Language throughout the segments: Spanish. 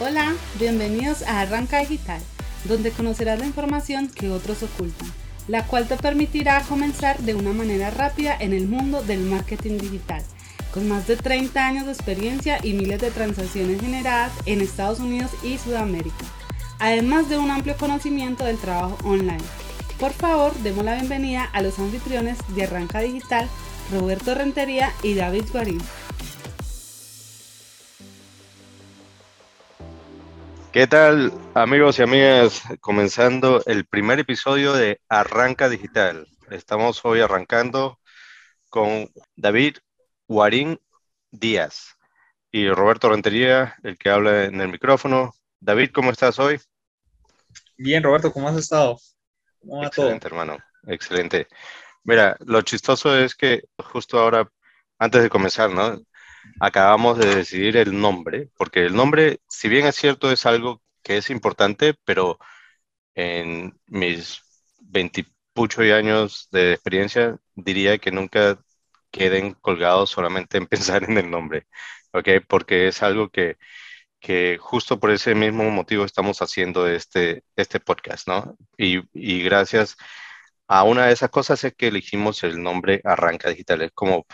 Hola, bienvenidos a Arranca Digital, donde conocerás la información que otros ocultan, la cual te permitirá comenzar de una manera rápida en el mundo del marketing digital, con más de 30 años de experiencia y miles de transacciones generadas en Estados Unidos y Sudamérica, además de un amplio conocimiento del trabajo online. Por favor, demos la bienvenida a los anfitriones de Arranca Digital, Roberto Rentería y David Guarín. ¿Qué tal amigos y amigas? Comenzando el primer episodio de Arranca Digital. Estamos hoy arrancando con David Guarín Díaz y Roberto Rentería, el que habla en el micrófono. David, ¿cómo estás hoy? Bien, Roberto, ¿cómo has estado? ¿Cómo va Excelente, hermano. Excelente. Mira, lo chistoso es que justo ahora, antes de comenzar, ¿no? Acabamos de decidir el nombre, porque el nombre, si bien es cierto, es algo que es importante, pero en mis veintipucho años de experiencia, diría que nunca queden colgados solamente en pensar en el nombre, ¿ok? Porque es algo que, que justo por ese mismo motivo estamos haciendo este, este podcast, ¿no? Y, y gracias a una de esas cosas es que elegimos el nombre Arranca Digital. Es como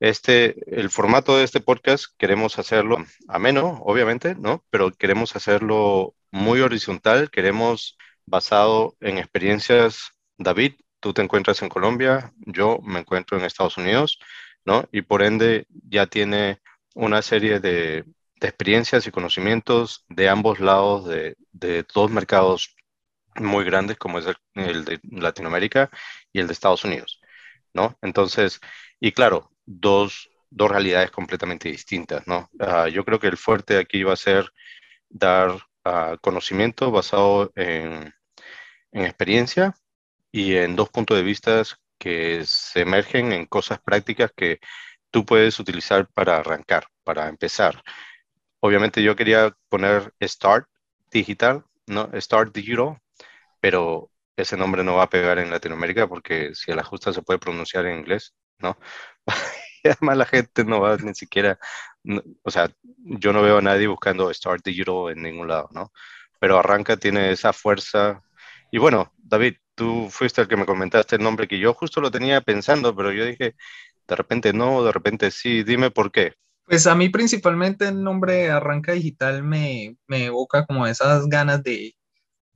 este, el formato de este podcast queremos hacerlo ameno, obviamente, ¿no? Pero queremos hacerlo muy horizontal, queremos basado en experiencias. David, tú te encuentras en Colombia, yo me encuentro en Estados Unidos, ¿no? Y por ende ya tiene una serie de, experiencias y conocimientos de ambos lados de, dos mercados muy grandes como es el, el, de Latinoamérica y el de Estados Unidos, ¿no? Entonces, y claro, dos, dos realidades completamente distintas, ¿no? Ah, yo creo que el fuerte aquí va a ser dar uh, conocimiento basado en, en, experiencia y en dos puntos de vista que se emergen en cosas prácticas que tú puedes utilizar para arrancar, para empezar. Obviamente yo quería poner Start Digital, ¿no? Start Digital, pero ese nombre no va a pegar en Latinoamérica porque si a la justa se puede pronunciar en inglés, ¿no? y además la gente no va ni siquiera, o sea, yo no veo a nadie buscando Start Digital en ningún lado, ¿no? Pero Arranca tiene esa fuerza. Y bueno, David, tú fuiste el que me comentaste el nombre que yo justo lo tenía pensando, pero yo dije, de repente no, de repente sí, dime por qué. Pues a mí principalmente el nombre Arranca Digital me, evoca como esas ganas de,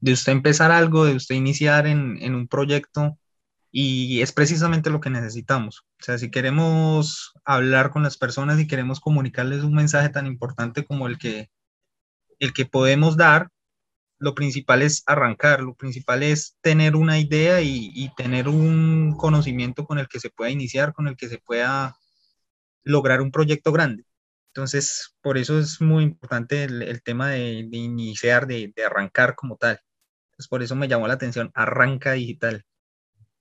de usted empezar algo, de usted iniciar en un proyecto y es precisamente lo que necesitamos. O sea, si queremos hablar con las personas y queremos comunicarles un mensaje tan importante como el que, el que podemos dar, lo principal es arrancar, lo principal es tener una idea y, tener un conocimiento con el que se pueda iniciar, con el que se pueda lograr un proyecto grande. Entonces, por eso es muy importante el, tema de, iniciar, de, arrancar como tal. Entonces, por eso me llamó la atención, arranca digital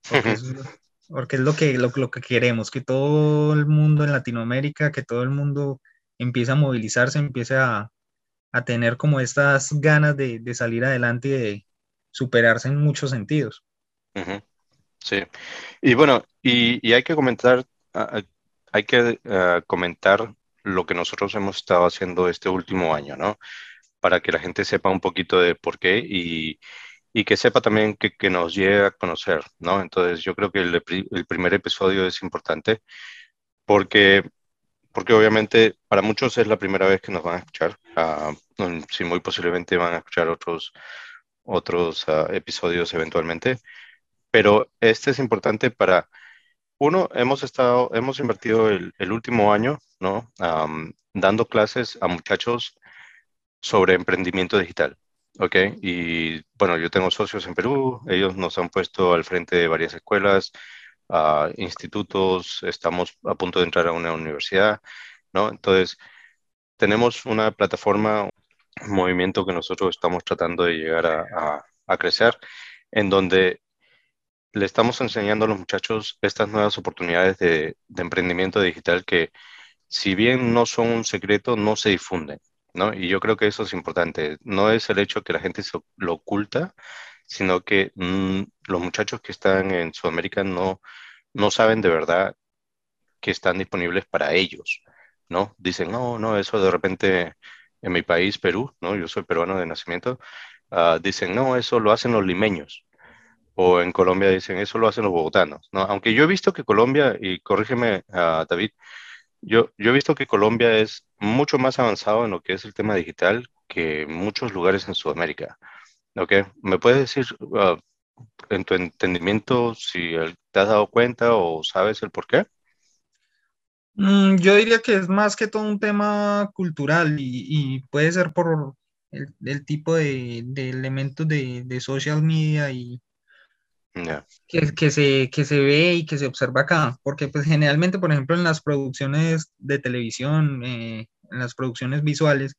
porque es, lo, que, lo, que queremos, que todo el mundo en Latinoamérica, que todo el mundo empiece a movilizarse, empiece a, a tener como estas ganas de, de, salir adelante y de superarse en muchos sentidos. Sí, y bueno, y, y hay que comentar, hay que comentar lo que nosotros hemos estado haciendo este último año, ¿no? Para que la gente sepa un poquito de por qué y, y que sepa también que, que, nos llegue a conocer, ¿no? Entonces yo creo que el, el, primer episodio es importante porque, porque obviamente para muchos es la primera vez que nos van a escuchar, uh, sí, muy posiblemente van a escuchar otros, otros uh, episodios eventualmente, pero este es importante para, uno, hemos estado, hemos invertido el, el último año, ¿no? Um, dando clases a muchachos sobre emprendimiento digital. Ok, y bueno, yo tengo socios en Perú, ellos nos han puesto al frente de varias escuelas, uh, institutos, estamos a punto de entrar a una universidad, ¿no? Entonces, tenemos una plataforma, un movimiento que nosotros estamos tratando de llegar a, a, crecer, en donde le estamos enseñando a los muchachos estas nuevas oportunidades de, de emprendimiento digital que, si bien no son un secreto, no se difunden. ¿No? Y yo creo que eso es importante. No es el hecho que la gente se lo oculta, sino que mm, los muchachos que están en Sudamérica no, no saben de verdad que están disponibles para ellos, ¿no? Dicen, no, no, eso de repente en mi país, Perú, ¿no? Yo soy peruano de nacimiento, ah, dicen, no, eso lo hacen los limeños. O en Colombia dicen, eso lo hacen los bogotanos, ¿no? Aunque yo he visto que Colombia, y corrígeme, uh, David, yo, he visto que Colombia es mucho más avanzado en lo que es el tema digital que muchos lugares en Sudamérica. ¿Ok? ¿Me puedes decir, uh, en tu entendimiento, si te has dado cuenta o sabes el por qué? Mm, yo diría que es más que todo un tema cultural y, puede ser por el, tipo de, elementos de, social media y que, se, que se ve y que se observa acá. Porque pues generalmente, por ejemplo, en las producciones de televisión, eh, en las producciones visuales,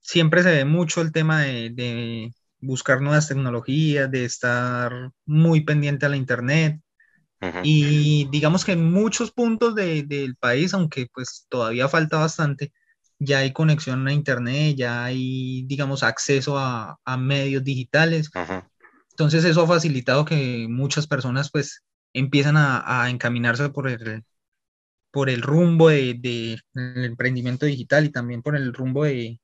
siempre se ve mucho el tema de, buscar nuevas tecnologías, de estar muy pendiente a la internet. Y digamos que en muchos puntos del país, aunque pues todavía falta bastante, ya hay conexión a internet, ya hay, digamos, acceso a, medios digitales. Entonces eso ha facilitado que muchas personas pues empiezan a, encaminarse por el, por el rumbo del de, emprendimiento digital y también por el rumbo de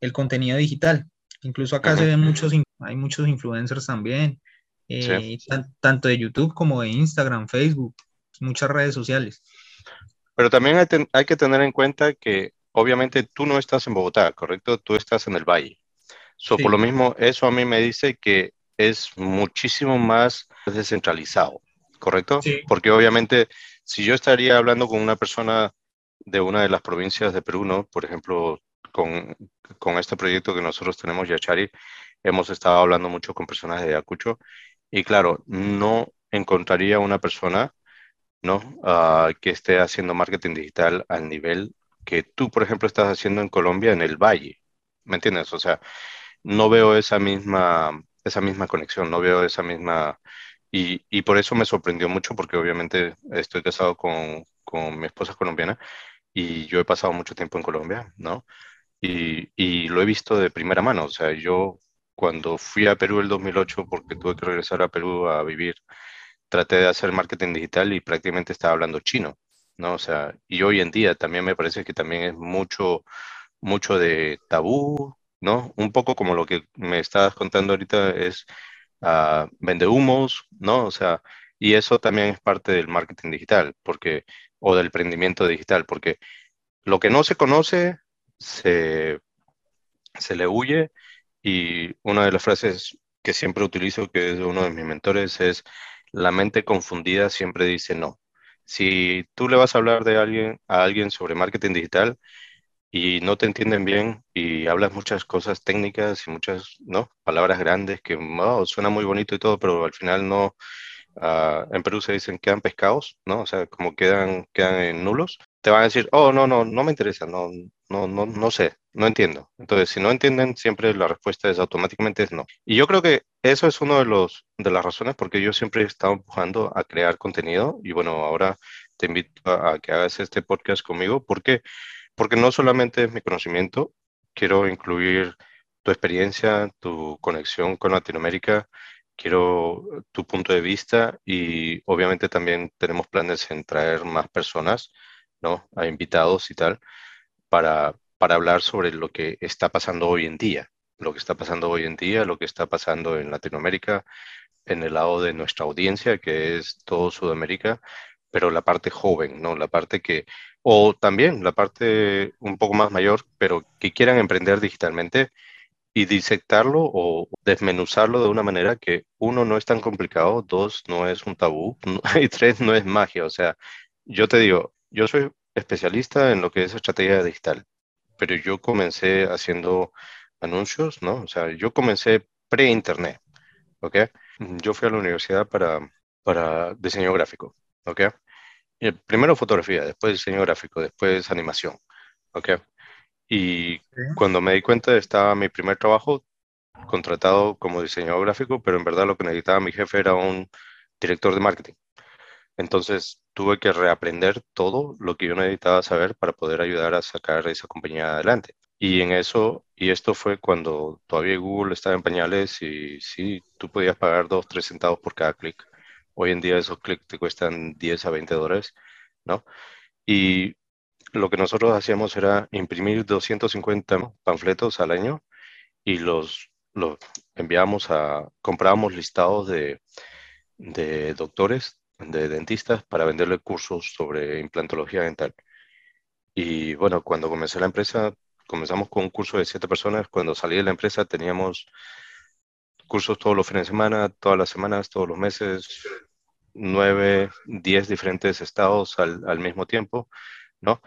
el contenido digital. Incluso acá se ven muchos, hay muchos influencers también, eh, tanto de YouTube como de Instagram, Facebook, muchas redes sociales. Pero también hay, que tener en cuenta que obviamente tú no estás en Bogotá, ¿correcto? Tú estás en el Valle. So, Por lo mismo, eso a mí me dice que es muchísimo más descentralizado, ¿correcto? Porque obviamente, si yo estaría hablando con una persona de una de las provincias de Perú, ¿no? Por ejemplo, con, con este proyecto que nosotros tenemos, Yachari, hemos estado hablando mucho con personas de Ayacucho y claro, no encontraría una persona ¿no? Ah, que esté haciendo marketing digital al nivel que tú, por ejemplo, estás haciendo en Colombia, en el Valle. ¿Me entiendes? O sea, no veo esa misma, esa misma conexión, no veo esa misma... Y, y por eso me sorprendió mucho, porque obviamente estoy casado con, con mi esposa colombiana y yo he pasado mucho tiempo en Colombia, ¿no? Y, y, lo he visto de primera mano. O sea, yo cuando fui a Perú el 2008, porque tuve que regresar a Perú a vivir, traté de hacer marketing digital y prácticamente estaba hablando chino, ¿no? O sea, y hoy en día también me parece que también es mucho, mucho de tabú, ¿no? Un poco como lo que me estabas contando ahorita es uh, vende humos, ¿no? O sea, y eso también es parte del marketing digital, porque, o del emprendimiento digital, porque lo que no se conoce se, se le huye y una de las frases que siempre utilizo, que es uno de mis mentores, es la mente confundida siempre dice no. Si tú le vas a hablar de alguien, a alguien sobre marketing digital y no te entienden bien y hablas muchas cosas técnicas y muchas ¿no? palabras grandes que oh, suena muy bonito y todo, pero al final no, uh, en Perú se dicen quedan pescados, ¿no? O sea, como quedan, quedan en nulos, te van a decir, oh, no, no, no me interesa, no, no, no, no sé, no entiendo. Entonces, si no entienden, siempre la respuesta es automáticamente es no. Y yo creo que eso es uno de los de las razones porque yo siempre he estado empujando a crear contenido y bueno, ahora te invito a, que hagas este podcast conmigo porque porque no solamente es mi conocimiento, quiero incluir tu experiencia, tu conexión con Latinoamérica, quiero tu punto de vista y obviamente también tenemos planes en traer más personas, ¿no? A invitados y tal para, para hablar sobre lo que está pasando hoy en día, lo que está pasando hoy en día, lo que está pasando en Latinoamérica, en el lado de nuestra audiencia, que es todo Sudamérica, pero la parte joven, ¿no? La parte que, o también la parte un poco más mayor, pero que quieran emprender digitalmente y disectarlo o desmenuzarlo de una manera que uno no es tan complicado, dos no es un tabú y tres no es magia. O sea, yo te digo, yo soy especialista en lo que es estrategia digital, pero yo comencé haciendo anuncios, ¿no? O sea, yo comencé pre-internet, ¿ok? Yo fui a la universidad para, para diseño gráfico, ¿ok? Y primero fotografía, después diseño gráfico, después animación, ¿ok? Y cuando me di cuenta estaba mi primer trabajo contratado como diseñador gráfico, pero en verdad lo que necesitaba mi jefe era un director de marketing. Entonces tuve que reaprender todo lo que yo necesitaba saber para poder ayudar a sacar esa compañía adelante. Y en eso, y esto fue cuando todavía Google estaba en pañales y sí, tú podías pagar 2, 3 centavos por cada clic. Hoy en día esos clics te cuestan 10 a 20 dólares, ¿no? Y lo que nosotros hacíamos era imprimir 250 panfletos al año y los, los enviábamos a, comprábamos listados de, de doctores, de dentistas, para venderle cursos sobre implantología dental. Y bueno, cuando comencé la empresa, comenzamos con un curso de siete personas. Cuando salí de la empresa teníamos cursos todos los fines de semana, todas las semanas, todos los meses, nueve, diez diferentes estados al, al mismo tiempo, ¿no?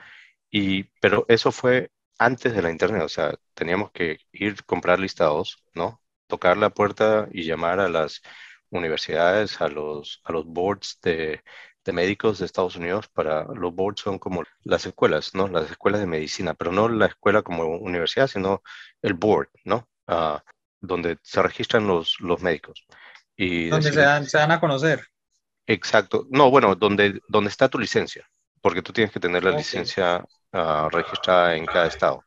Y, pero eso fue antes de la internet, o sea, teníamos que ir comprar listados, ¿no? Tocar la puerta y llamar a las universidades, a los, a los boards de, de médicos de Estados Unidos para los boards son como las escuelas, ¿no? Las escuelas de medicina, pero no la escuela como universidad, sino el board, ¿no? Ah, donde se registran los, los médicos. Y donde se, dan, se dan a conocer. Exacto. No, bueno, donde, donde está tu licencia, porque tú tienes que tener la licencia uh, registrada en cada estado,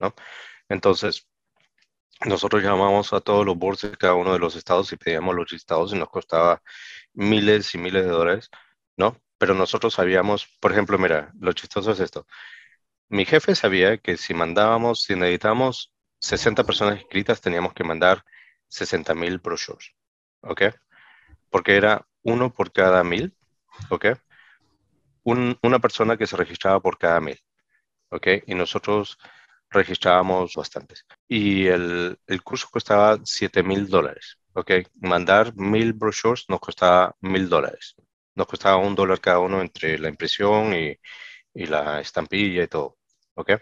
¿no? Entonces, nosotros llamamos a todos los boards de cada uno de los estados y pedíamos los listados y nos costaba miles y miles de dólares, ¿no? Pero nosotros sabíamos, por ejemplo, mira, lo chistoso es esto. Mi jefe sabía que si mandábamos, si necesitábamos 60 personas inscritas, teníamos que mandar 60 mil brochures, ¿ok? Porque era uno por cada mil, ¿ok? una persona que se registraba por cada mil, ¿ok? Y nosotros registrábamos bastantes. Y el, el curso costaba 7 mil dólares, ¿ok? Mandar mil brochures nos costaba mil dólares. Nos costaba un dólar cada uno entre la impresión y, y la estampilla y todo, ¿ok?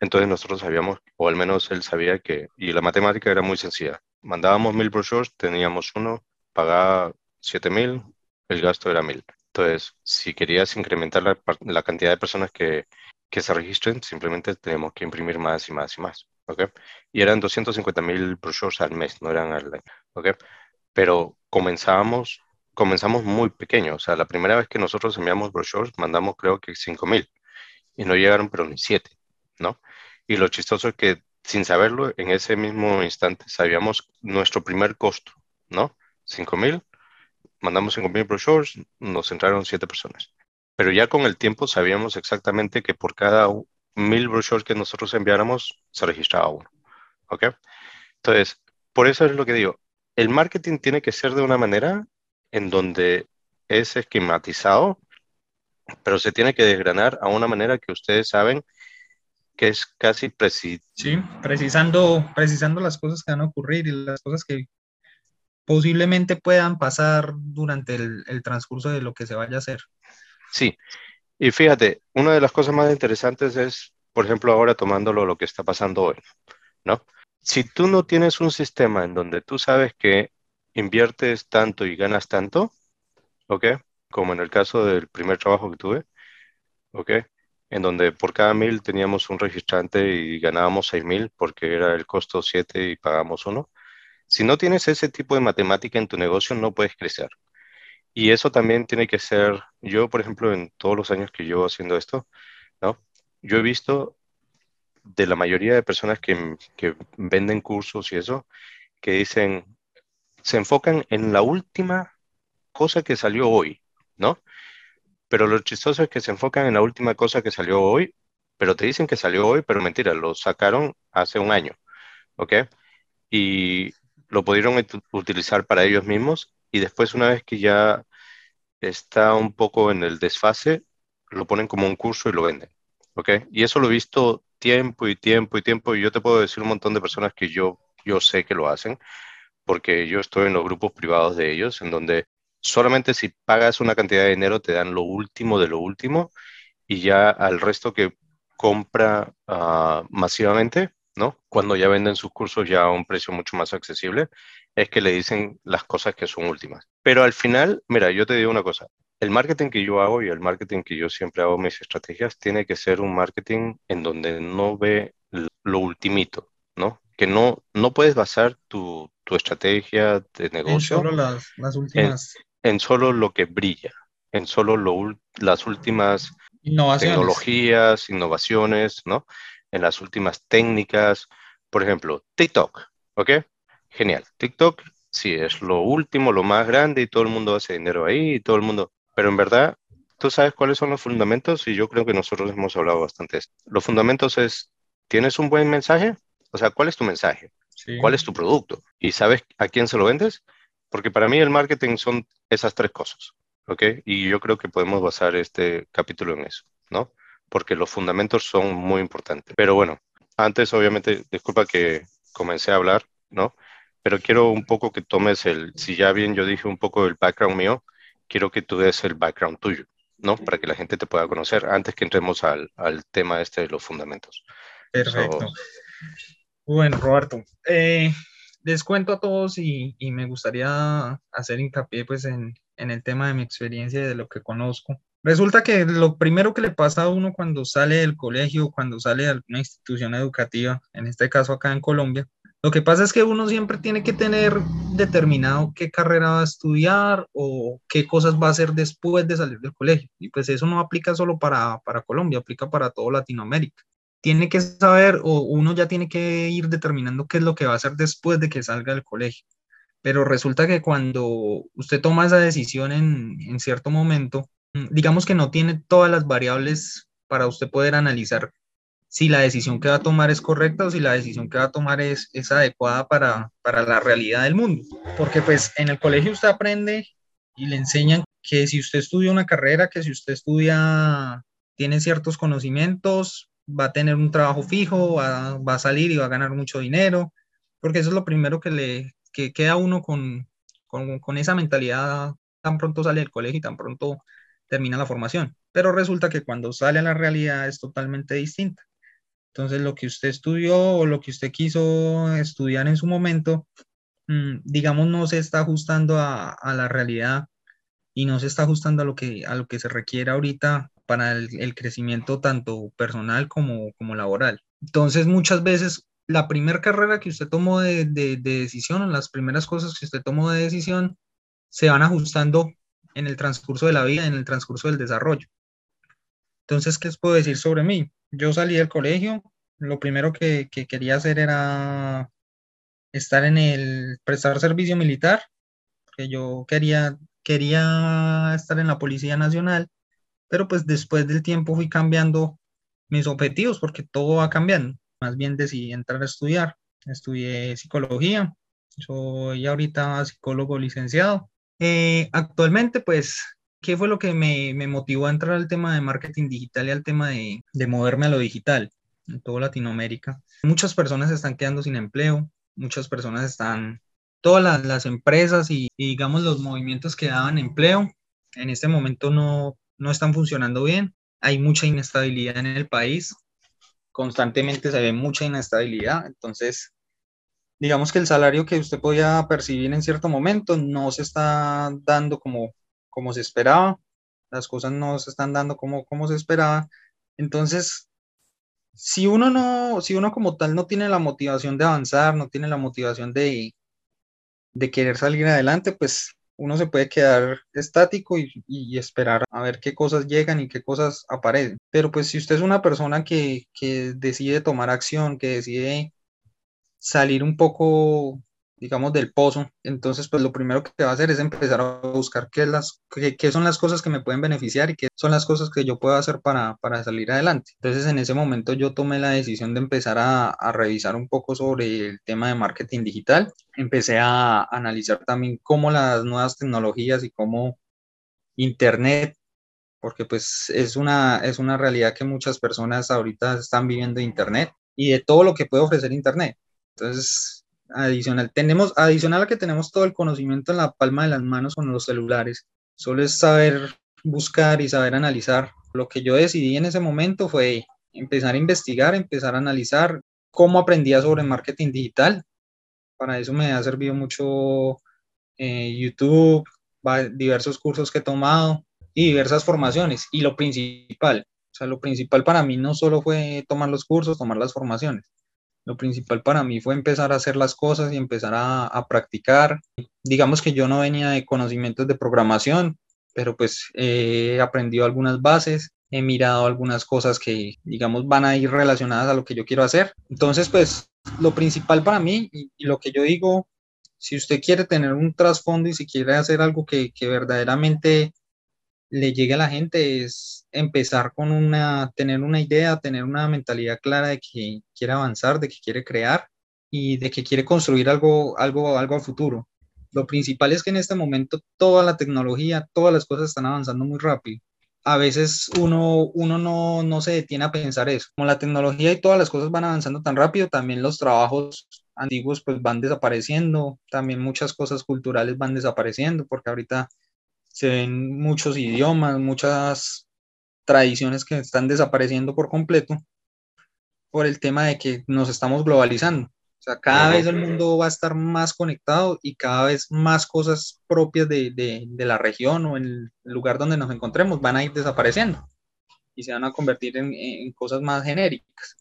Entonces nosotros sabíamos, o al menos él sabía que, y la matemática era muy sencilla. Mandábamos mil brochures, teníamos uno, pagaba 7 mil, el gasto era mil. Entonces, si querías incrementar la, cantidad de personas que, se registren, simplemente tenemos que imprimir más y más y más. ¿ok? Y eran 250 mil brochures al mes, no eran al año. ¿ok? Pero comenzábamos, comenzamos muy pequeños. O sea, la primera vez que nosotros enviamos brochures, mandamos creo que 5 mil. Y no llegaron, pero ni 7. ¿no? Y lo chistoso es que sin saberlo, en ese mismo instante sabíamos nuestro primer costo, ¿no? 5 mil mandamos 5.000 brochures, nos entraron 7 personas. Pero ya con el tiempo sabíamos exactamente que por cada mil brochures que nosotros enviáramos, se registraba uno. ¿Ok? Entonces, por eso es lo que digo. El marketing tiene que ser de una manera en donde es esquematizado, pero se tiene que desgranar a una manera que ustedes saben que es casi preciso. Sí, precisando, precisando las cosas que van a ocurrir y las cosas que posiblemente puedan pasar durante el, transcurso de lo que se vaya a hacer. Sí, y fíjate, una de las cosas más interesantes es, por ejemplo, ahora tomándolo lo que está pasando hoy, ¿no? Si tú no tienes un sistema en donde tú sabes que inviertes tanto y ganas tanto, ¿ok? Como en el caso del primer trabajo que tuve, ¿ok? En donde por cada mil teníamos un registrante y ganábamos seis mil porque era el costo siete y pagamos uno. Si no tienes ese tipo de matemática en tu negocio, no puedes crecer. Y eso también tiene que ser, yo, por ejemplo, en todos los años que llevo haciendo esto, ¿no? Yo he visto de la mayoría de personas que, que venden cursos y eso, que dicen, se enfocan en la última cosa que salió hoy, ¿no? Pero lo chistoso es que se enfocan en la última cosa que salió hoy, pero te dicen que salió hoy, pero mentira, lo sacaron hace un año, ¿ok? Y lo pudieron utilizar para ellos mismos y después una vez que ya está un poco en el desfase, lo ponen como un curso y lo venden. ¿Ok? Y eso lo he visto tiempo y tiempo y tiempo y yo te puedo decir un montón de personas que yo, yo sé que lo hacen porque yo estoy en los grupos privados de ellos en donde solamente si pagas una cantidad de dinero te dan lo último de lo último y ya al resto que compra uh, masivamente ¿no? Cuando ya venden sus cursos ya a un precio mucho más accesible, es que le dicen las cosas que son últimas. Pero al final, mira, yo te digo una cosa, el marketing que yo hago y el marketing que yo siempre hago mis estrategias tiene que ser un marketing en donde no ve lo ultimito, ¿no? Que no, no puedes basar tu, tu estrategia de negocio en solo las, las últimas... En, solo lo que brilla, en solo lo, las últimas tecnologías, innovaciones, ¿no? en las últimas técnicas. Por ejemplo, TikTok, ¿ok? Genial. TikTok, sí, es lo último, lo más grande y todo el mundo hace dinero ahí y todo el mundo. Pero en verdad, tú sabes cuáles son los fundamentos y yo creo que nosotros hemos hablado bastante de esto. Los fundamentos es, ¿tienes un buen mensaje? O sea, ¿cuál es tu mensaje? ¿Cuál es tu producto? ¿Y sabes a quién se lo vendes? Porque para mí el marketing son esas tres cosas, ¿ok? Y yo creo que podemos basar este capítulo en eso, ¿no? Porque los fundamentos son muy importantes. Pero bueno, antes obviamente, disculpa que comencé a hablar, ¿no? Pero quiero un poco que tomes el, si ya bien yo dije un poco del background mío, quiero que tú des el background tuyo, ¿no? Para que la gente te pueda conocer antes que entremos al, al tema este de los fundamentos. Perfecto. bueno, Roberto, eh, les cuento a todos y, me gustaría hacer hincapié pues en, el tema de mi experiencia y de lo que conozco. Resulta que lo primero que le pasa a uno cuando sale del colegio, cuando sale de alguna institución educativa, en este caso acá en Colombia, lo que pasa es que uno siempre tiene que tener determinado qué carrera va a estudiar o qué cosas va a hacer después de salir del colegio. Y pues eso no aplica solo para, para Colombia, aplica para todo Latinoamérica. Tiene que saber o uno ya tiene que ir determinando qué es lo que va a hacer después de que salga del colegio. Pero resulta que cuando usted toma esa decisión en, en cierto momento, mm, digamos que no tiene todas las variables para usted poder analizar si la decisión que va a tomar es correcta o si la decisión que va a tomar es, es adecuada para, para la realidad del mundo. Porque pues en el colegio usted aprende y le enseñan que si usted estudia una carrera, que si usted estudia, tiene ciertos conocimientos, va a tener un trabajo fijo, va, a salir y va a ganar mucho dinero, porque eso es lo primero que le que queda uno con, con, con esa mentalidad tan pronto sale del colegio y tan pronto termina la formación. Pero resulta que cuando sale a la realidad es totalmente distinta. Entonces, lo que usted estudió o lo que usted quiso estudiar en su momento, mm, digamos, no se está ajustando a, la realidad y no se está ajustando a lo que, a lo que se requiere ahorita para el, crecimiento tanto personal como, como laboral. Entonces, muchas veces la primera carrera que usted tomó de, de, de decisión, las primeras cosas que usted tomó de decisión, se van ajustando en el transcurso de la vida, en el transcurso del desarrollo. Entonces, ¿qué os puedo decir sobre mí? Yo salí del colegio, lo primero que, quería hacer era estar en el, prestar servicio militar, porque yo quería, quería estar en la Policía Nacional, pero pues después del tiempo fui cambiando mis objetivos, porque todo va cambiando. Más bien decidí entrar a estudiar. Estudié psicología, soy ahorita psicólogo licenciado. Eh, actualmente, pues ¿Qué fue lo que me, motivó a entrar al tema de marketing digital y al tema de, moverme a lo digital en toda Latinoamérica? Muchas personas están quedando sin empleo, muchas personas están, todas las, empresas y, digamos los movimientos que daban empleo en este momento no, no están funcionando bien. Hay mucha inestabilidad en el país, constantemente se ve mucha inestabilidad, entonces digamos que el salario que usted podía percibir en cierto momento no se está dando como como se esperaba, las cosas no se están dando como, como se esperaba. Entonces, si uno no, si uno como tal no tiene la motivación de avanzar, no tiene la motivación de, de querer salir adelante, pues uno se puede quedar estático y, esperar a ver qué cosas llegan y qué cosas aparecen. Pero pues si usted es una persona que, que decide tomar acción, que decide salir un poco digamos, del pozo. Entonces, pues lo primero que va a hacer es empezar a buscar qué, las, qué, son las cosas que me pueden beneficiar y qué son las cosas que yo puedo hacer para, para salir adelante. Entonces, en ese momento yo tomé la decisión de empezar a, a revisar un poco sobre el tema de marketing digital. Empecé a analizar también cómo las nuevas tecnologías y cómo Internet porque pues es una, es una realidad que muchas personas ahorita están viviendo Internet y de todo lo que puede ofrecer Internet. Entonces, adicional. Tenemos, adicional a que tenemos todo el conocimiento en la palma de las manos con los celulares. Solo es saber buscar y saber analizar. Lo que yo decidí en ese momento fue empezar a investigar, empezar a analizar cómo aprendía sobre marketing digital. Para eso me ha servido mucho eh, YouTube, diversos cursos que he tomado y diversas formaciones. Y lo principal, o sea, lo principal para mí no solo fue tomar los cursos, tomar las formaciones, lo principal para mí fue empezar a hacer las cosas y empezar a, practicar. Digamos que yo no venía de conocimientos de programación, pero pues he aprendido algunas bases, he mirado algunas cosas que, digamos, van a ir relacionadas a lo que yo quiero hacer. Entonces, pues lo principal para mí y, lo que yo digo, si usted quiere tener un trasfondo y si quiere hacer algo que, que verdaderamente le llegue a la gente es empezar con una, tener una idea, tener una mentalidad clara de que quiere avanzar, de que quiere crear y de que quiere construir algo, algo, algo a futuro. Lo principal es que en este momento toda la tecnología, todas las cosas están avanzando muy rápido. A veces uno, uno no, no se detiene a pensar eso. Como la tecnología y todas las cosas van avanzando tan rápido, también los trabajos antiguos pues van desapareciendo, también muchas cosas culturales van desapareciendo, porque ahorita se ven muchos idiomas, muchas tradiciones que están desapareciendo por completo por el tema de que nos estamos globalizando. O sea, cada vez el mundo va a estar más conectado y cada vez más cosas propias de, de, de, la región o en el lugar donde nos encontremos van a ir desapareciendo y se van a convertir en, en cosas más genéricas.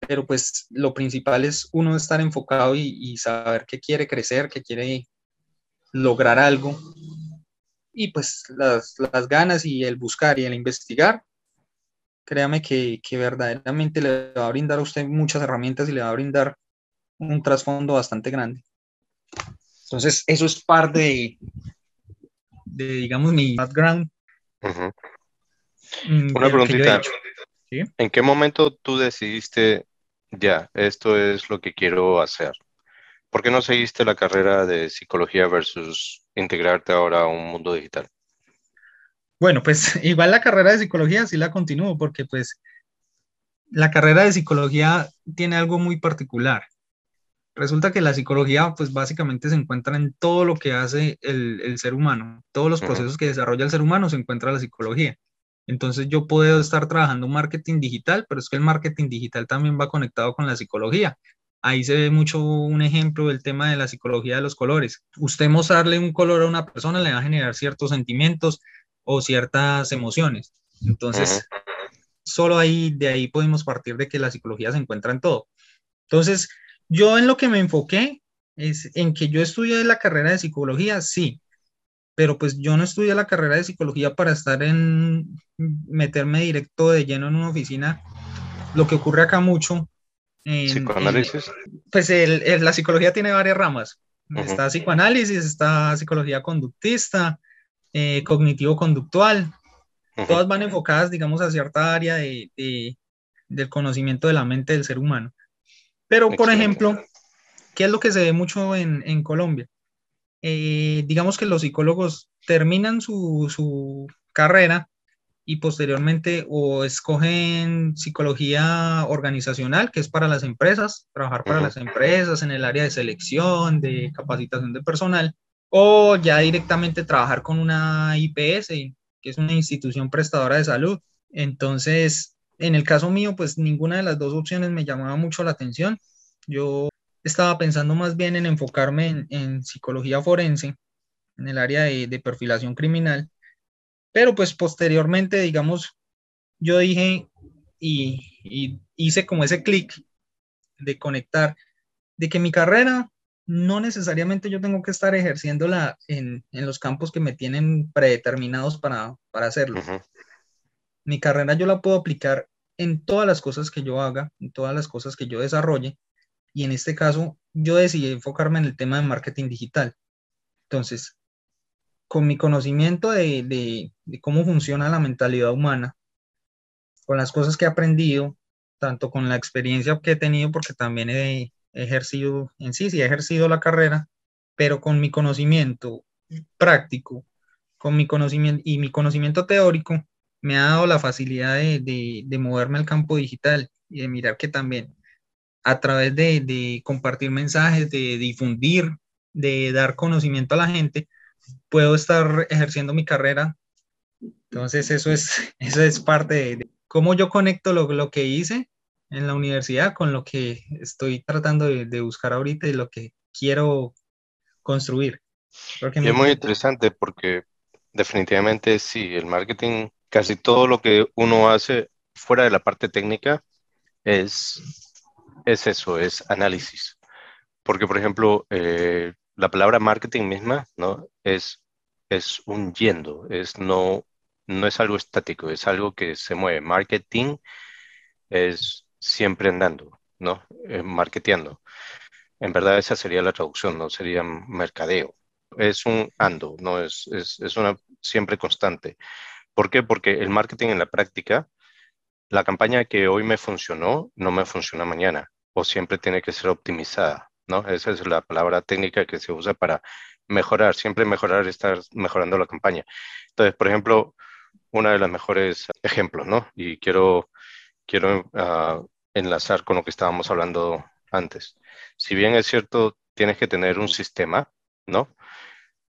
Pero pues lo principal es uno estar enfocado y, y saber que quiere crecer, que quiere lograr algo y pues las, las, ganas y el buscar y el investigar, créame que, que, verdaderamente le va a brindar a usted muchas herramientas y le va a brindar un trasfondo bastante grande. Entonces, eso es parte de, de digamos, mi background. Uh -huh. Una preguntita. ¿Sí? ¿En qué momento tú decidiste, ya, esto es lo que quiero hacer? ¿Por qué no seguiste la carrera de psicología versus integrarte ahora a un mundo digital? Bueno, pues igual la carrera de psicología sí la continúo porque pues la carrera de psicología tiene algo muy particular. Resulta que la psicología pues básicamente se encuentra en todo lo que hace el, el ser humano, todos los procesos uh -huh. que desarrolla el ser humano se encuentra la psicología. Entonces yo puedo estar trabajando marketing digital, pero es que el marketing digital también va conectado con la psicología ahí se ve mucho un ejemplo del tema de la psicología de los colores. Usted mostrarle un color a una persona le va a generar ciertos sentimientos o ciertas emociones. Entonces, solo ahí, de ahí podemos partir de que la psicología se encuentra en todo. Entonces, yo en lo que me enfoqué es en que yo estudié la carrera de psicología, sí, pero pues yo no estudié la carrera de psicología para estar en, meterme directo de lleno en una oficina. Lo que ocurre acá mucho en, ¿Psicoanálisis? En, pues el, el, la psicología tiene varias ramas. Uh -huh. Está psicoanálisis, está psicología conductista, eh, cognitivo-conductual. Uh -huh. Todas van enfocadas, digamos, a cierta área de, de, del conocimiento de la mente del ser humano. Pero, por Excelente. ejemplo, ¿qué es lo que se ve mucho en, en Colombia? Eh, digamos que los psicólogos terminan su, su carrera y posteriormente o escogen psicología organizacional, que es para las empresas, trabajar para uh -huh. las empresas en el área de selección, de capacitación de personal, o ya directamente trabajar con una IPS, que es una institución prestadora de salud. Entonces, en el caso mío, pues ninguna de las dos opciones me llamaba mucho la atención. Yo estaba pensando más bien en enfocarme en, en psicología forense, en el área de, de perfilación criminal, pero pues posteriormente, digamos, yo dije y, y hice como ese clic de conectar, de que mi carrera no necesariamente yo tengo que estar ejerciéndola en, en los campos que me tienen predeterminados para, para hacerlo. Uh -huh. Mi carrera yo la puedo aplicar en todas las cosas que yo haga, en todas las cosas que yo desarrolle, y en este caso yo decidí enfocarme en el tema de marketing digital. Entonces, con mi conocimiento de, cómo funciona la mentalidad humana, con las cosas que he aprendido, tanto con la experiencia que he tenido, porque también he, ejercido, en sí, sí he ejercido la carrera, pero con mi conocimiento práctico, con mi conocimiento y mi conocimiento teórico, me ha dado la facilidad de, moverme al campo digital y de mirar que también a través de compartir mensajes, de difundir, de dar conocimiento a la gente, puedo estar ejerciendo mi carrera. Entonces eso es, eso es parte de, cómo yo conecto lo, lo, que hice en la universidad con lo que estoy tratando de, de buscar ahorita y lo que quiero construir. Porque es muy interesante porque definitivamente sí, el marketing, casi todo lo que uno hace fuera de la parte técnica es, es eso, es análisis. Porque, por ejemplo, eh, la palabra marketing misma, ¿no? Es, es un yendo, es no, no es algo estático, es algo que se mueve. Marketing es siempre andando, ¿no? Eh, marketeando. En verdad esa sería la traducción, no sería mercadeo. es un ando, no es, es, es una siempre constante. ¿Por qué? Porque el marketing en la práctica, la campaña que hoy me funcionó, no me funciona mañana, o siempre tiene que ser optimizada, ¿no? Esa es la palabra técnica que se usa para mejorar, siempre mejorar, estar mejorando la campaña. Entonces, por ejemplo, una de las mejores ejemplos, ¿no? Y quiero, quiero uh, enlazar con lo que estábamos hablando antes. Si bien es cierto, tienes que tener un sistema, ¿no?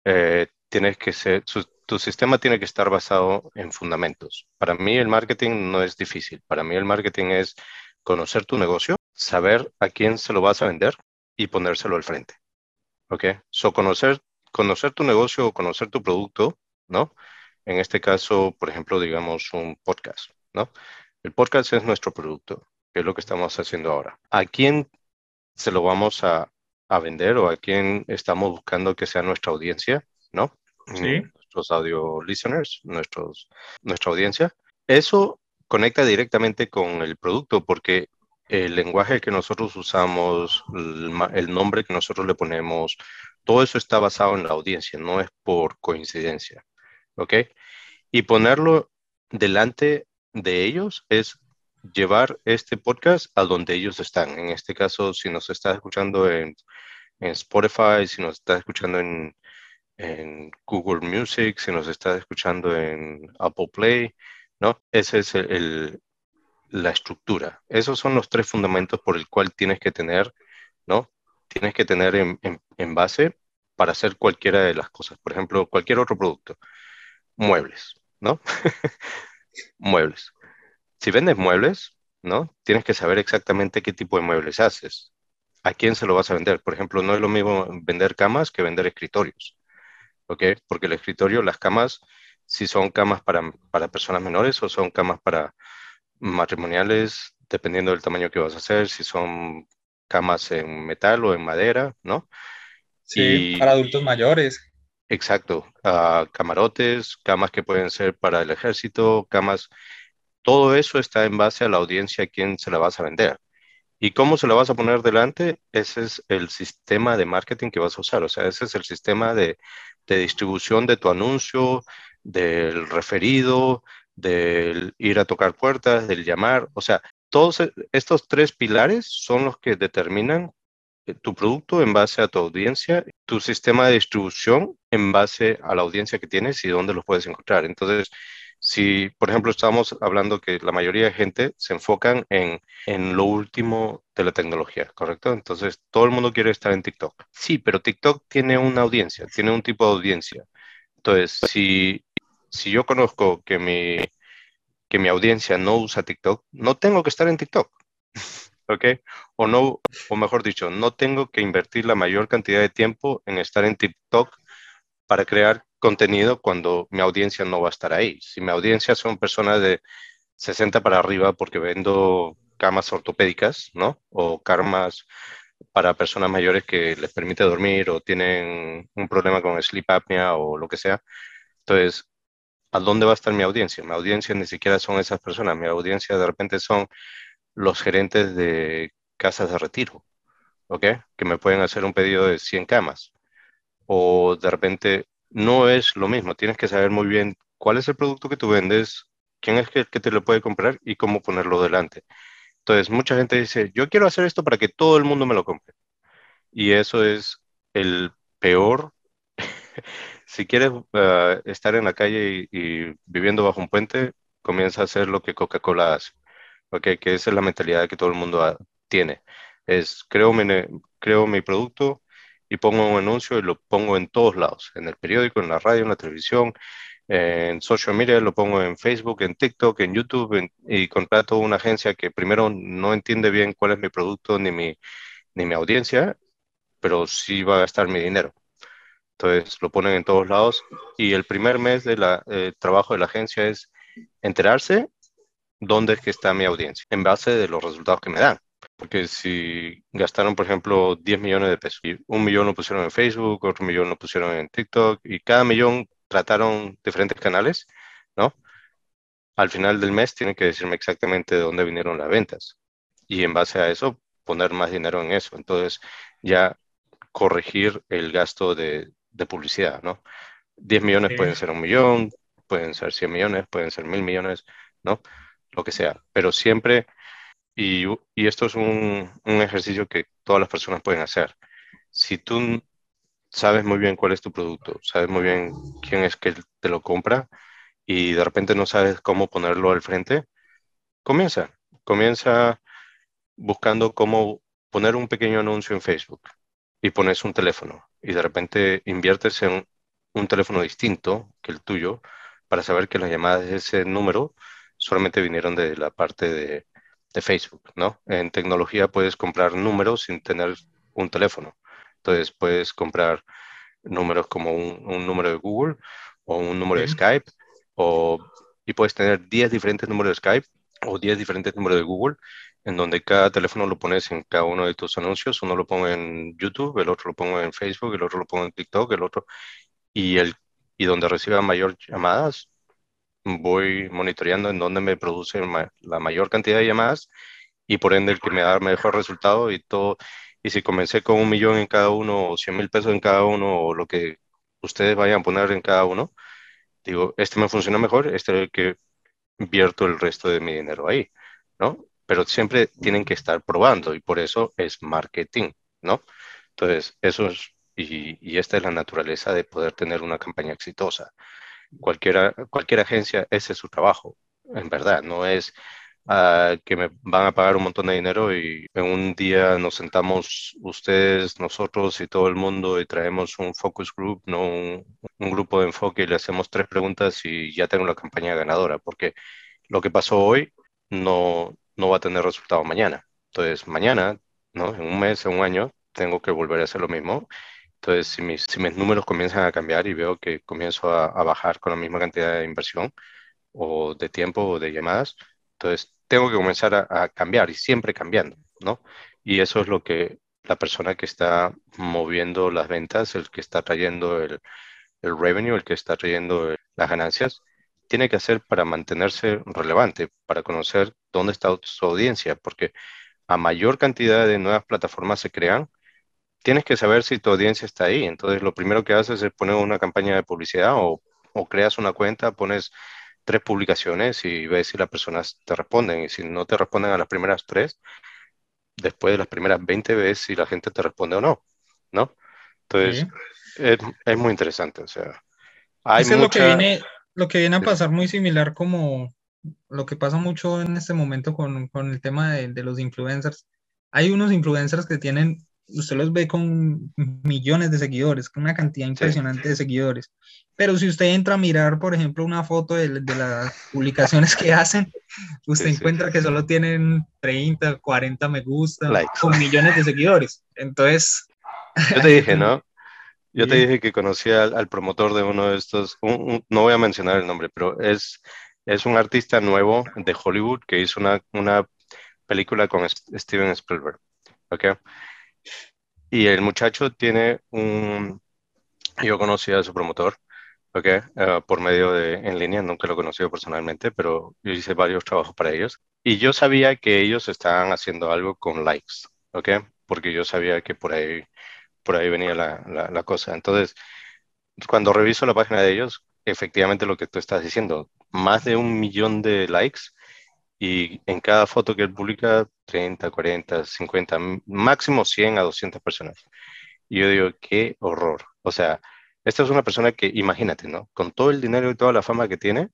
Eh, tienes que ser, tu sistema tiene que estar basado en fundamentos. Para mí el marketing no es difícil. Para mí el marketing es conocer tu negocio, saber a quién se lo vas a vender y ponérselo al frente. ¿Ok? So, conocer, conocer tu negocio o conocer tu producto, ¿no? En este caso, por ejemplo, digamos un podcast, ¿no? El podcast es nuestro producto, que es lo que estamos haciendo ahora. ¿A quién se lo vamos a, a vender o a quién estamos buscando que sea nuestra audiencia, ¿no? Sí. Nuestros audio listeners, nuestros, nuestra audiencia. Eso conecta directamente con el producto porque el lenguaje que nosotros usamos, el, nombre que nosotros le ponemos, todo eso está basado en la audiencia, no es por coincidencia. ¿Ok? Y ponerlo delante de ellos es llevar este podcast a donde ellos están. En este caso, si nos estás escuchando en, Spotify, si nos estás escuchando en, en, Google Music, si nos estás escuchando en Apple Play, ¿no? Esa es el, la estructura. Esos son los tres fundamentos por el cual tienes que tener, ¿no? Tienes que tener en, base para hacer cualquiera de las cosas. Por ejemplo, cualquier otro producto. Muebles, ¿no? muebles si vendes muebles, ¿no? Tienes que saber exactamente qué tipo de muebles haces. ¿A quién se lo vas a vender? Por ejemplo, no es lo mismo vender camas que vender escritorios. ¿Ok? Porque el escritorio, las camas, si son camas para, para personas menores o son camas para matrimoniales, dependiendo del tamaño que vas a hacer, si son camas en metal o en madera, ¿no? Sí, y, para adultos mayores. Exacto, uh, camarotes, camas que pueden ser para el ejército, camas todo eso está en base a la audiencia a quien se la vas a vender. ¿Y cómo se la vas a poner delante? Ese es el sistema de marketing que vas a usar. O sea, ese es el sistema de, de distribución de tu anuncio, del referido, del ir a tocar puertas, del llamar. O sea, todos e, estos tres pilares son los que determinan eh, tu producto en base a tu audiencia, tu sistema de distribución en base a la audiencia que tienes y dónde los puedes encontrar. Entonces, si, por ejemplo, estamos hablando que la mayoría de gente se enfocan en, en lo último de la tecnología, ¿correcto? Entonces, todo el mundo quiere estar en TikTok. Sí, pero TikTok tiene una audiencia, tiene un tipo de audiencia. Entonces, si, si yo conozco que mi, que mi audiencia no usa TikTok, no tengo que estar en TikTok. ¿ok? O no, o mejor dicho, no tengo que invertir la mayor cantidad de tiempo en estar en TikTok para crear contenido cuando mi audiencia no va a estar ahí. Si mi audiencia son personas de 60 para arriba porque vendo camas ortopédicas, ¿no? O camas para personas mayores que les permite dormir o tienen un problema con sleep apnea o lo que sea. Entonces, ¿a dónde va a estar mi audiencia? Mi audiencia ni siquiera son esas personas. Mi audiencia de repente son los gerentes de casas de retiro, ¿ok? Que me pueden hacer un pedido de 100 camas. O de repente no es lo mismo. Tienes que saber muy bien cuál es el producto que tú vendes, quién es el que te lo puede comprar y cómo ponerlo delante. Entonces, mucha gente dice, yo quiero hacer esto para que todo el mundo me lo compre. Y eso es el peor. si quieres uh, estar en la calle y, viviendo bajo un puente, comienza a hacer lo que Coca-Cola hace. Okay, que esa es la mentalidad que todo el mundo tiene. Es, creo mi, creo mi producto, y pongo un anuncio y lo pongo en todos lados, en el periódico, en la radio, en la televisión, en social media, lo pongo en Facebook, en TikTok, en YouTube en, y contrato una agencia que primero no entiende bien cuál es mi producto ni mi, ni mi audiencia, pero sí va a gastar mi dinero. Entonces lo ponen en todos lados y el primer mes del eh, trabajo de la agencia es enterarse dónde es que está mi audiencia en base de los resultados que me dan. Porque si gastaron, por ejemplo, 10 millones de pesos y un millón lo pusieron en Facebook, otro millón lo pusieron en TikTok y cada millón trataron diferentes canales, ¿no? Al final del mes tienen que decirme exactamente de dónde vinieron las ventas y en base a eso poner más dinero en eso. Entonces ya corregir el gasto de, de publicidad, ¿no? 10 millones pueden ser un millón, pueden ser 100 millones, pueden ser mil millones, ¿no? Lo que sea, pero siempre, y, y esto es un, un, ejercicio que todas las personas pueden hacer. Si tú sabes muy bien cuál es tu producto, sabes muy bien quién es que te lo compra y de repente no sabes cómo ponerlo al frente, comienza, comienza buscando cómo poner un pequeño anuncio en Facebook y pones un teléfono y de repente inviertes en un teléfono distinto que el tuyo para saber que las llamadas de ese número solamente vinieron de la parte de, de Facebook, ¿no? En tecnología puedes comprar números sin tener un teléfono. Entonces puedes comprar números como un, un número de Google o un número de Skype o, y puedes tener 10 diferentes números de Skype o 10 diferentes números de Google en donde cada teléfono lo pones en cada uno de tus anuncios. Uno lo pongo en YouTube, el otro lo pongo en Facebook, el otro lo pongo en TikTok, el otro... Y, el, y donde reciba mayor llamadas, voy monitoreando en donde me produce la mayor cantidad de llamadas y por ende el que me da mejor resultado y todo. Y si comencé con un millón en cada uno o 100 mil pesos en cada uno o lo que ustedes vayan a poner en cada uno, digo, este me funciona mejor, este es el que invierto el resto de mi dinero ahí, ¿no? Pero siempre tienen que estar probando y por eso es marketing, ¿no? Entonces, eso es, y, y esta es la naturaleza de poder tener una campaña exitosa. Cualquiera, cualquier agencia, ese es su trabajo, en verdad, no es uh, que me van a pagar un montón de dinero y en un día nos sentamos ustedes, nosotros y todo el mundo y traemos un focus group, no un, un grupo de enfoque y le hacemos tres preguntas y ya tengo la campaña ganadora, porque lo que pasó hoy no, no va a tener resultado mañana. Entonces, mañana, ¿no? En un mes, en un año, tengo que volver a hacer lo mismo. Entonces, si mis, si mis números comienzan a cambiar y veo que comienzo a, bajar con la misma cantidad de inversión o de tiempo o de llamadas, entonces tengo que comenzar a, a cambiar y siempre cambiando, ¿no? Y eso es lo que la persona que está moviendo las ventas, el que está trayendo el, el revenue, el que está trayendo las ganancias, tiene que hacer para mantenerse relevante, para conocer dónde está su audiencia, porque a mayor cantidad de nuevas plataformas se crean, tienes que saber si tu audiencia está ahí. Entonces, lo primero que haces es poner una campaña de publicidad o, o creas una cuenta, pones tres publicaciones y ves si las personas te responden. Y si no te responden a las primeras tres, después de las primeras 20 ves si la gente te responde o no, ¿no? Entonces, sí. es, es, muy interesante. O sea, hay mucha... es lo que viene lo que viene a pasar muy similar como lo que pasa mucho en este momento con, con el tema de, de, los influencers. Hay unos influencers que tienen, usted los ve con millones de seguidores, con una cantidad impresionante sí. de seguidores. Pero si usted entra a mirar, por ejemplo, una foto de, de las publicaciones que hacen, usted sí, encuentra sí. que solo tienen 30, 40 me gusta, Likes. con millones de seguidores. Entonces... Yo te dije, ¿no? Yo te dije que conocía al, al promotor de uno de estos, un, un, no voy a mencionar el nombre, pero es, es un artista nuevo de Hollywood que hizo una, una película con Steven Spielberg. ¿okay? Y el muchacho tiene un... Yo conocí a su promotor, okay, uh, por medio de en línea, nunca lo he conocido personalmente, pero yo hice varios trabajos para ellos. Y yo sabía que ellos estaban haciendo algo con likes, ¿ok? Porque yo sabía que por ahí por ahí venía la, la, la, cosa. Entonces, cuando reviso la página de ellos, efectivamente lo que tú estás diciendo, más de un millón de likes y en cada foto que él publica, 30, 40, 50, máximo 100 a 200 personas. Y yo digo, qué horror. O sea, esta es una persona que, imagínate, ¿no? Con todo el dinero y toda la fama que tiene,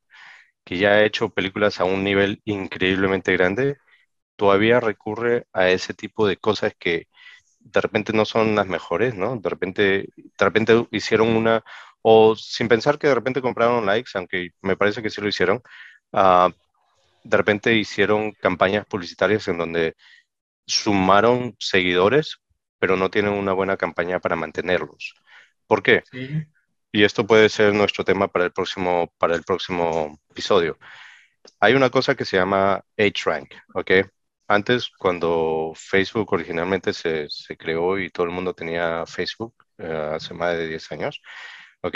que ya ha hecho películas a un nivel increíblemente grande, todavía recurre a ese tipo de cosas que de repente no son las mejores, ¿no? De repente, de repente hicieron una, o sin pensar que de repente compraron likes, aunque me parece que sí lo hicieron, uh, de repente hicieron campañas publicitarias en donde sumaron seguidores, pero no tienen una buena campaña para mantenerlos. ¿Por qué? Sí. Y esto puede ser nuestro tema para el próximo, para el próximo episodio. Hay una cosa que se llama H-Rank, ¿ok? Antes, cuando Facebook originalmente se, se, creó y todo el mundo tenía Facebook eh, hace más de 10 años, ¿ok?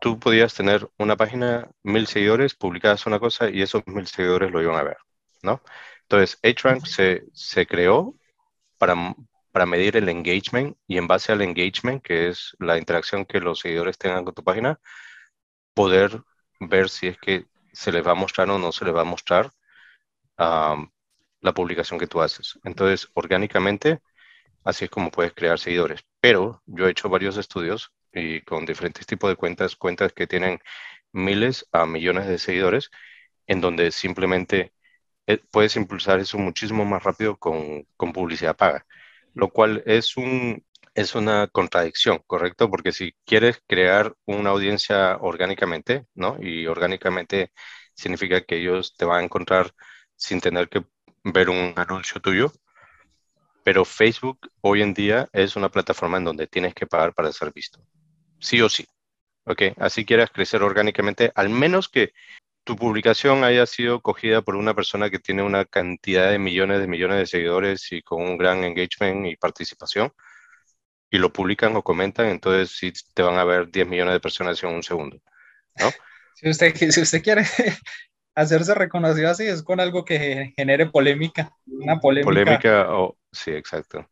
Tú podías tener una página, mil seguidores, publicabas una cosa y esos mil seguidores lo iban a ver, ¿no? Entonces, HRank se, se creó para, para medir el engagement y en base al engagement, que es la interacción que los seguidores tengan con tu página, poder ver si es que se les va a mostrar o no se les va a mostrar la publicación que tú haces. Entonces, orgánicamente, así es como puedes crear seguidores. Pero yo he hecho varios estudios y con diferentes tipos de cuentas, cuentas que tienen miles a millones de seguidores, en donde simplemente eh, puedes impulsar eso muchísimo más rápido con, con publicidad paga, lo cual es, un, es una contradicción, ¿correcto? Porque si quieres crear una audiencia orgánicamente, ¿no? Y orgánicamente significa que ellos te van a encontrar sin tener que ver un anuncio tuyo, pero Facebook hoy en día es una plataforma en donde tienes que pagar para ser visto, sí o sí. ¿Ok? Así quieras crecer orgánicamente, al menos que tu publicación haya sido cogida por una persona que tiene una cantidad de millones de millones de seguidores y con un gran engagement y participación, y lo publican o comentan, entonces sí te van a ver 10 millones de personas en un segundo. Si usted, si usted quiere hacerse reconocido así, es con algo que genere polémica, una polémica. Polémica, o sí, exacto.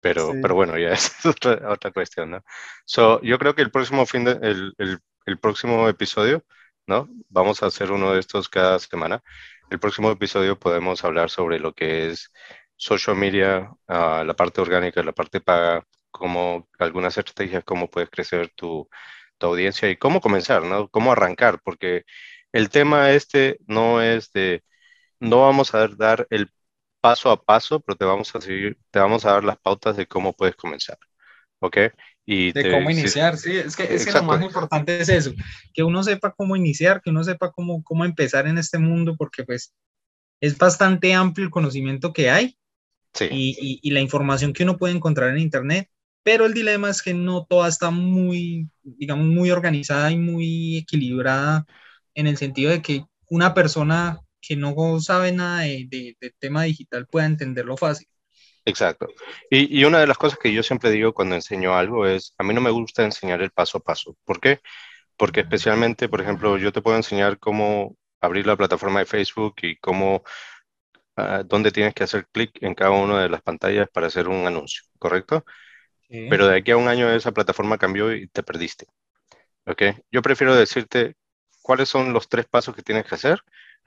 Pero, pero bueno, ya es otra, otra cuestión, ¿no? So, yo creo que el próximo fin de, el, el, el próximo episodio ¿no? Vamos a hacer uno de estos cada semana. El próximo episodio podemos hablar sobre lo que es social media, ah, la parte orgánica, la parte paga, como algunas estrategias, cómo puedes crecer tu, tu audiencia y cómo comenzar, ¿no? Cómo arrancar, porque el tema este no es de, no vamos a dar el paso a paso, pero te vamos a seguir, te vamos a dar las pautas de cómo puedes comenzar. ¿Ok? de cómo iniciar, sí, es que, es que lo más importante es eso, que uno sepa cómo iniciar, que uno sepa cómo, cómo empezar en este mundo, porque pues es bastante amplio el conocimiento que hay y, y, la información que uno puede encontrar en Internet, pero el dilema es que no toda está muy, digamos, muy organizada y muy equilibrada en el sentido de que una persona que no sabe nada de, de, de tema digital pueda entenderlo fácil. Exacto. Y, y, una de las cosas que yo siempre digo cuando enseño algo es, a mí no me gusta enseñar el paso a paso. ¿Por qué? Porque especialmente, por ejemplo, yo te puedo enseñar cómo abrir la plataforma de Facebook y cómo, uh, dónde tienes que hacer clic en cada una de las pantallas para hacer un anuncio, ¿correcto? Sí. Pero de aquí a un año esa plataforma cambió y te perdiste. ¿Ok? Yo prefiero decirte cuáles son los tres pasos que tienes que hacer,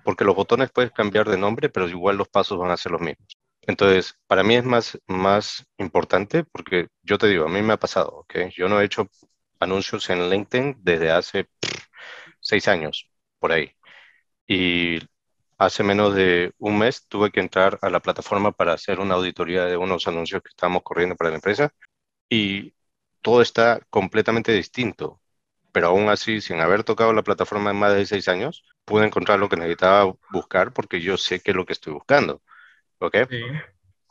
porque los botones puedes cambiar de nombre, pero igual los pasos van a ser los mismos. Entonces, para mí es más, más importante porque yo te digo, a mí me ha pasado, ¿ok? Yo no he hecho anuncios en LinkedIn desde hace seis años, por ahí. Y hace menos de un mes tuve que entrar a la plataforma para hacer una auditoría de unos anuncios que estábamos corriendo para la empresa y todo está completamente distinto. Pero aún así, sin haber tocado la plataforma en más de seis años, pude encontrar lo que necesitaba buscar porque yo sé qué es lo que estoy buscando. ¿Ok?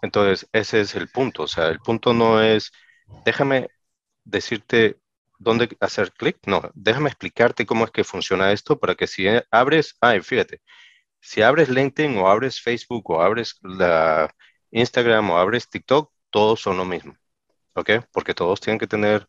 Entonces, ese es el punto. O sea, el punto no es, déjame decirte dónde hacer clic. No, déjame explicarte cómo es que funciona esto para que si abres, ay, fíjate, si abres LinkedIn o abres Facebook o abres la Instagram o abres TikTok, todos son lo mismo. ¿Ok? Porque todos tienen que tener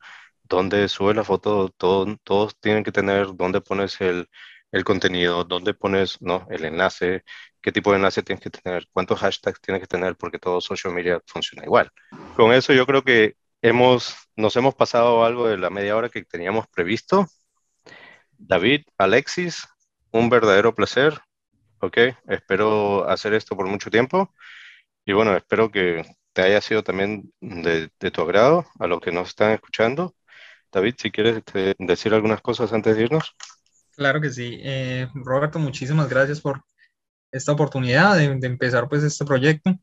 dónde sube la foto, todo, todos tienen que tener dónde pones el, el contenido, dónde pones ¿no? el enlace, qué tipo de enlace tienes que tener, cuántos hashtags tienes que tener, porque todo social media funciona igual. Con eso yo creo que hemos, nos hemos pasado algo de la media hora que teníamos previsto. David, Alexis, un verdadero placer. Ok, espero hacer esto por mucho tiempo. Y bueno, espero que te haya sido también de, de tu agrado a los que nos están escuchando. David, si quieres este, decir algunas cosas antes de irnos. Claro que sí. Eh, Roberto, muchísimas gracias por esta oportunidad de, empezar pues este proyecto.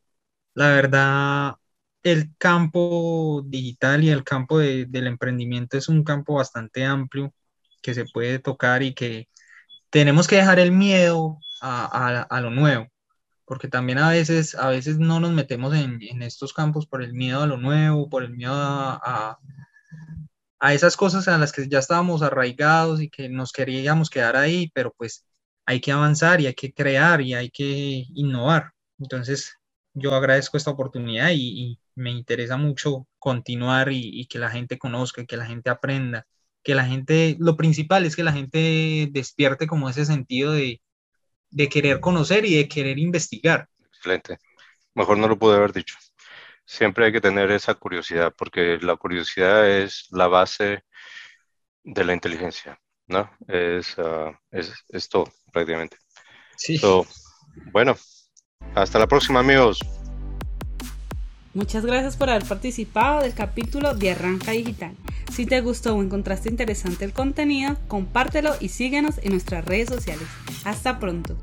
La verdad, el campo digital y el campo de, del emprendimiento es un campo bastante amplio que se puede tocar y que tenemos que dejar el miedo a lo nuevo, porque también a veces, a veces no nos metemos en, en, estos campos por el miedo a lo nuevo, por el miedo a, a esas cosas a las que ya estábamos arraigados y que nos queríamos quedar ahí, pero pues hay que avanzar y hay que crear y hay que innovar. Entonces, yo agradezco esta oportunidad y, y me interesa mucho continuar y, y, que la gente conozca, que la gente aprenda, que la gente, lo principal es que la gente despierte como ese sentido de, de querer conocer y de querer investigar. Excelente. Mejor no lo pude haber dicho. Siempre hay que tener esa curiosidad, porque la curiosidad es la base de la inteligencia, ¿no? Es, uh, es, es, todo, prácticamente. Sí. bueno, hasta la próxima, amigos. Muchas gracias por haber participado del capítulo de Arranca Digital. Si te gustó o encontraste interesante el contenido, compártelo y síguenos en nuestras redes sociales. Hasta pronto.